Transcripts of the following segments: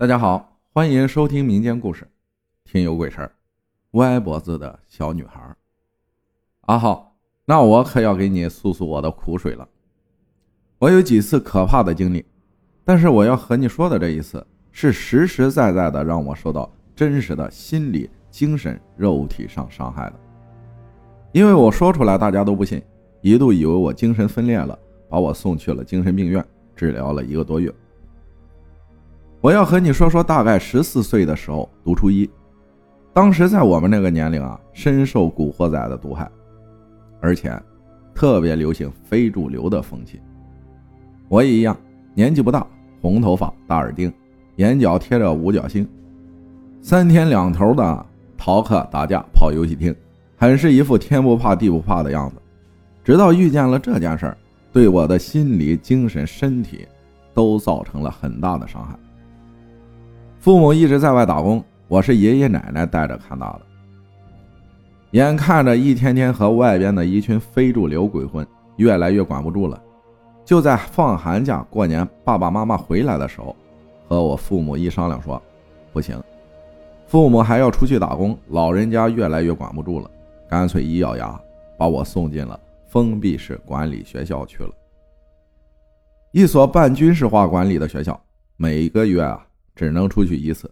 大家好，欢迎收听民间故事，听有鬼事儿。歪脖子的小女孩，阿浩，那我可要给你诉诉我的苦水了。我有几次可怕的经历，但是我要和你说的这一次，是实实在在的让我受到真实的心理、精神、肉体上伤害的。因为我说出来大家都不信，一度以为我精神分裂了，把我送去了精神病院治疗了一个多月。我要和你说说，大概十四岁的时候读初一，当时在我们那个年龄啊，深受古惑仔的毒害，而且特别流行非主流的风气。我也一样，年纪不大，红头发，大耳钉，眼角贴着五角星，三天两头的逃课、打架、跑游戏厅，很是一副天不怕地不怕的样子。直到遇见了这件事儿，对我的心理、精神、身体都造成了很大的伤害。父母一直在外打工，我是爷爷奶奶带着看大的。眼看着一天天和外边的一群非主流鬼混，越来越管不住了。就在放寒假、过年，爸爸妈妈回来的时候，和我父母一商量说：“不行，父母还要出去打工，老人家越来越管不住了，干脆一咬牙，把我送进了封闭式管理学校去了。一所半军事化管理的学校，每个月啊。”只能出去一次，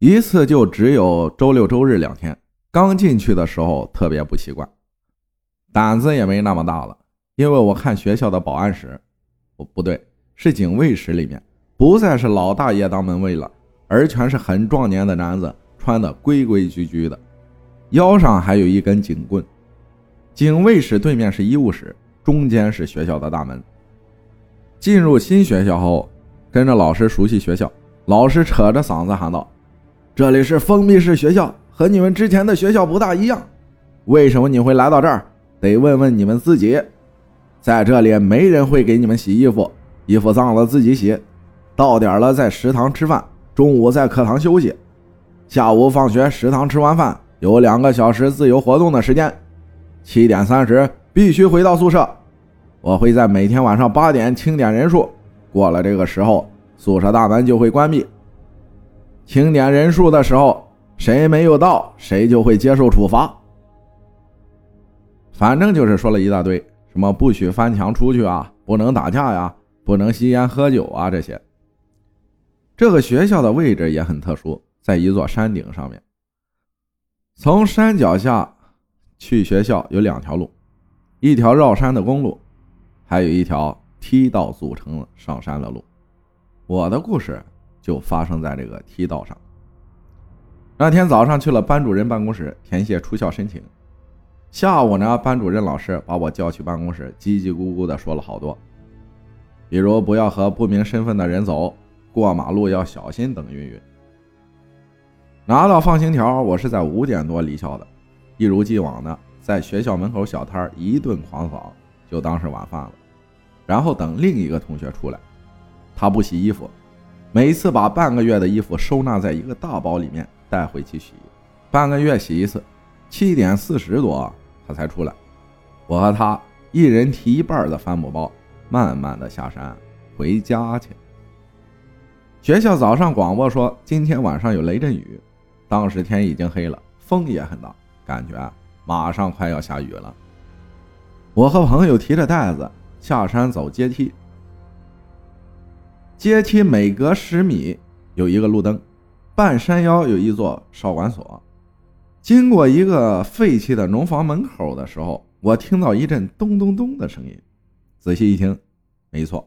一次就只有周六周日两天。刚进去的时候特别不习惯，胆子也没那么大了。因为我看学校的保安室，不不对，是警卫室里面，不再是老大爷当门卫了，而全是很壮年的男子，穿的规规矩矩的，腰上还有一根警棍。警卫室对面是医务室，中间是学校的大门。进入新学校后，跟着老师熟悉学校。老师扯着嗓子喊道：“这里是封闭式学校，和你们之前的学校不大一样。为什么你会来到这儿？得问问你们自己。在这里，没人会给你们洗衣服，衣服脏了自己洗。到点了，在食堂吃饭，中午在课堂休息，下午放学，食堂吃完饭有两个小时自由活动的时间。七点三十必须回到宿舍。我会在每天晚上八点清点人数，过了这个时候。”宿舍大门就会关闭。清点人数的时候，谁没有到，谁就会接受处罚。反正就是说了一大堆，什么不许翻墙出去啊，不能打架呀，不能吸烟喝酒啊这些。这个学校的位置也很特殊，在一座山顶上面。从山脚下去学校有两条路，一条绕山的公路，还有一条梯道组成上山的路。我的故事就发生在这个梯道上。那天早上去了班主任办公室填写出校申请，下午呢，班主任老师把我叫去办公室，叽叽咕咕的说了好多，比如不要和不明身份的人走，过马路要小心等云云。拿到放行条，我是在五点多离校的，一如既往的在学校门口小摊一顿狂扫，就当是晚饭了，然后等另一个同学出来。他不洗衣服，每次把半个月的衣服收纳在一个大包里面带回去洗，半个月洗一次。七点四十多他才出来，我和他一人提一半的帆布包，慢慢的下山回家去。学校早上广播说今天晚上有雷阵雨，当时天已经黑了，风也很大，感觉马上快要下雨了。我和朋友提着袋子下山走阶梯。阶梯每隔十米有一个路灯，半山腰有一座少管所。经过一个废弃的农房门口的时候，我听到一阵咚咚咚的声音。仔细一听，没错，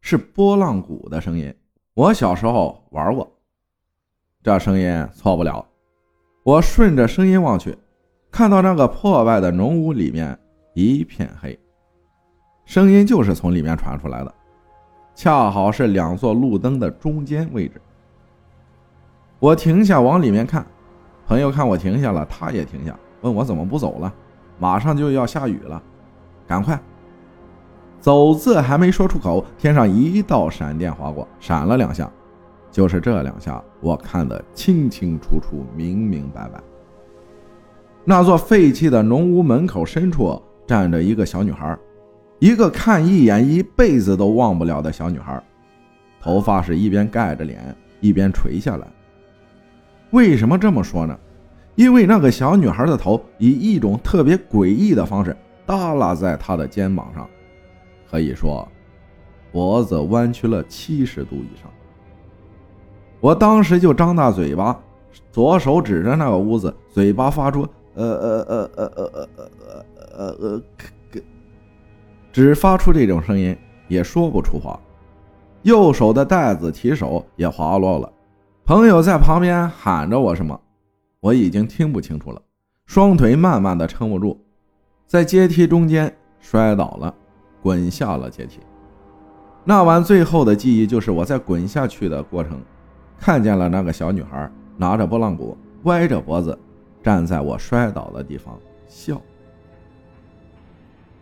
是拨浪鼓的声音。我小时候玩过，这声音错不了。我顺着声音望去，看到那个破败的农屋里面一片黑，声音就是从里面传出来的。恰好是两座路灯的中间位置。我停下往里面看，朋友看我停下了，他也停下，问我怎么不走了？马上就要下雨了，赶快！走字还没说出口，天上一道闪电划过，闪了两下，就是这两下，我看得清清楚楚、明明白白。那座废弃的农屋门口深处站着一个小女孩。一个看一眼一辈子都忘不了的小女孩，头发是一边盖着脸，一边垂下来。为什么这么说呢？因为那个小女孩的头以一种特别诡异的方式耷拉在她的肩膀上，可以说脖子弯曲了七十度以上。我当时就张大嘴巴，左手指着那个屋子，嘴巴发出呃呃呃呃呃呃呃呃呃，只发出这种声音，也说不出话。右手的袋子提手也滑落了。朋友在旁边喊着我什么，我已经听不清楚了。双腿慢慢的撑不住，在阶梯中间摔倒了，滚下了阶梯。那晚最后的记忆就是我在滚下去的过程，看见了那个小女孩拿着拨浪鼓，歪着脖子站在我摔倒的地方笑。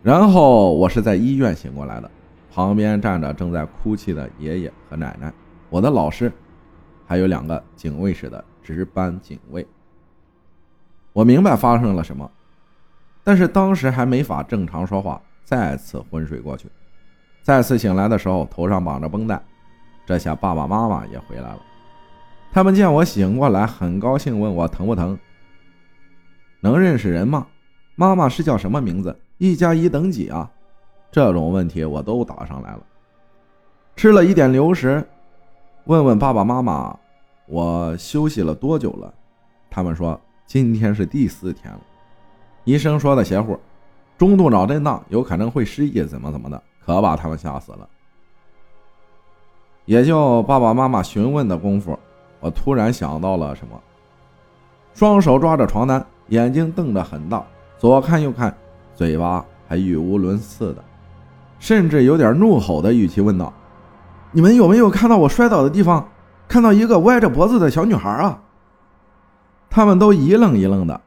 然后我是在医院醒过来的，旁边站着正在哭泣的爷爷和奶奶，我的老师。还有两个警卫室的值班警卫。我明白发生了什么，但是当时还没法正常说话，再次昏睡过去。再次醒来的时候，头上绑着绷带，这下爸爸妈妈也回来了。他们见我醒过来，很高兴，问我疼不疼，能认识人吗？妈妈是叫什么名字？一加一等几啊？这种问题我都答上来了。吃了一点流食。问问爸爸妈妈，我休息了多久了？他们说今天是第四天了。医生说的邪乎，中度脑震荡，有可能会失忆，怎么怎么的，可把他们吓死了。也就爸爸妈妈询问的功夫，我突然想到了什么，双手抓着床单，眼睛瞪得很大，左看右看，嘴巴还语无伦次的，甚至有点怒吼的语气问道。你们有没有看到我摔倒的地方？看到一个歪着脖子的小女孩啊？他们都一愣一愣的，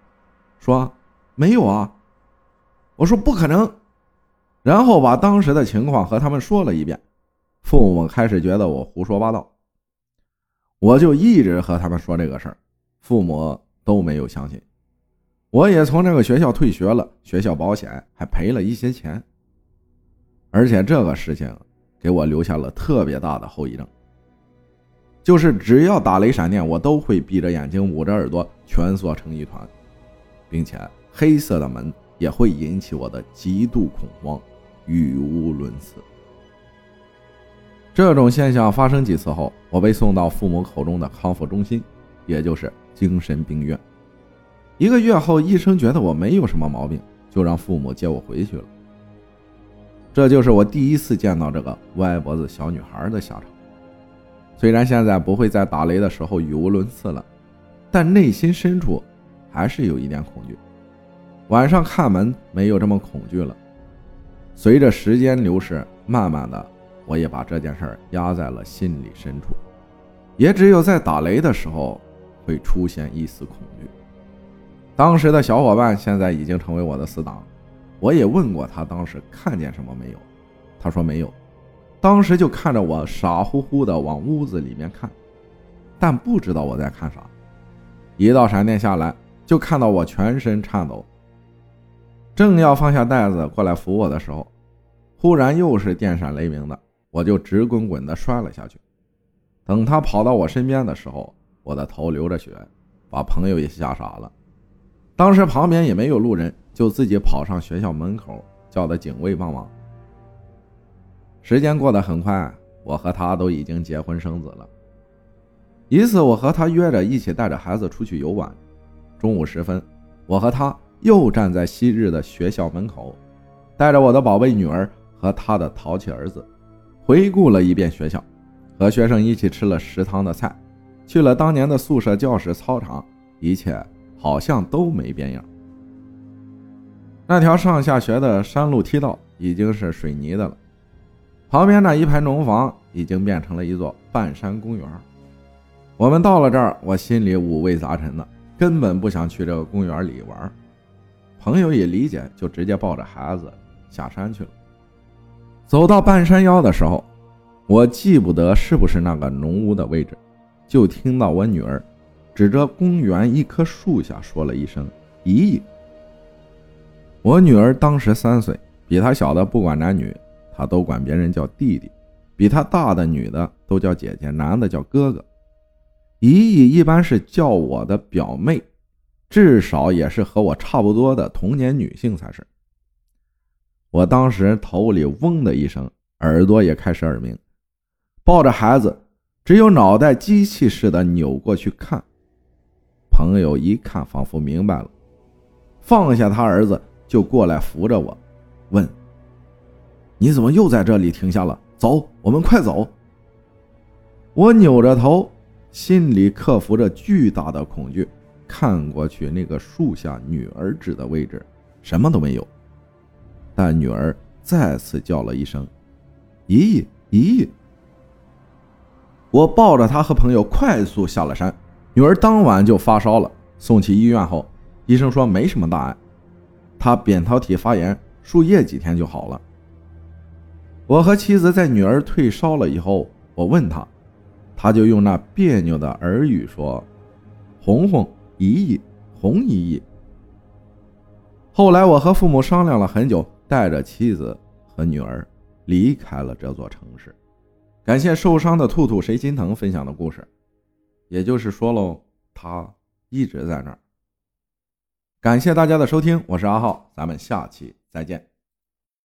说没有啊。我说不可能，然后把当时的情况和他们说了一遍。父母开始觉得我胡说八道，我就一直和他们说这个事儿，父母都没有相信。我也从这个学校退学了，学校保险还赔了一些钱，而且这个事情。给我留下了特别大的后遗症，就是只要打雷闪电，我都会闭着眼睛、捂着耳朵，蜷缩成一团，并且黑色的门也会引起我的极度恐慌，语无伦次。这种现象发生几次后，我被送到父母口中的康复中心，也就是精神病院。一个月后，医生觉得我没有什么毛病，就让父母接我回去了。这就是我第一次见到这个歪脖子小女孩的下场。虽然现在不会在打雷的时候语无伦次了，但内心深处还是有一点恐惧。晚上看门没有这么恐惧了。随着时间流逝，慢慢的，我也把这件事压在了心里深处。也只有在打雷的时候，会出现一丝恐惧。当时的小伙伴现在已经成为我的死党。我也问过他当时看见什么没有，他说没有，当时就看着我傻乎乎的往屋子里面看，但不知道我在看啥。一道闪电下来，就看到我全身颤抖，正要放下袋子过来扶我的时候，忽然又是电闪雷鸣的，我就直滚滚的摔了下去。等他跑到我身边的时候，我的头流着血，把朋友也吓傻了。当时旁边也没有路人。就自己跑上学校门口，叫的警卫帮忙。时间过得很快，我和他都已经结婚生子了。一次，我和他约着一起带着孩子出去游玩。中午时分，我和他又站在昔日的学校门口，带着我的宝贝女儿和他的淘气儿子，回顾了一遍学校，和学生一起吃了食堂的菜，去了当年的宿舍、教室、操场，一切好像都没变样。那条上下学的山路梯道已经是水泥的了，旁边那一排农房已经变成了一座半山公园。我们到了这儿，我心里五味杂陈的，根本不想去这个公园里玩。朋友也理解，就直接抱着孩子下山去了。走到半山腰的时候，我记不得是不是那个农屋的位置，就听到我女儿指着公园一棵树下说了一声“姨姨”。我女儿当时三岁，比她小的不管男女，她都管别人叫弟弟；比她大的女的都叫姐姐，男的叫哥哥。姨姨一般是叫我的表妹，至少也是和我差不多的童年女性才是。我当时头里嗡的一声，耳朵也开始耳鸣，抱着孩子，只有脑袋机器似的扭过去看。朋友一看，仿佛明白了，放下他儿子，就过来扶着我，问：“你怎么又在这里停下了？走，我们快走。”我扭着头，心里克服着巨大的恐惧，看过去那个树下女儿指的位置，什么都没有。但女儿再次叫了一声：“姨姨，姨姨！”我抱着她和朋友快速下了山。女儿当晚就发烧了，送去医院后，医生说没什么大碍，她扁桃体发炎，输液几天就好了。我和妻子在女儿退烧了以后，我问她，她就用那别扭的耳语说：“红红姨姨，红姨姨。”后来我和父母商量了很久。带着妻子和女儿离开了这座城市。感谢受伤的兔兔谁心疼分享的故事，也就是说喽，他一直在那儿。感谢大家的收听，我是阿浩，咱们下期再见。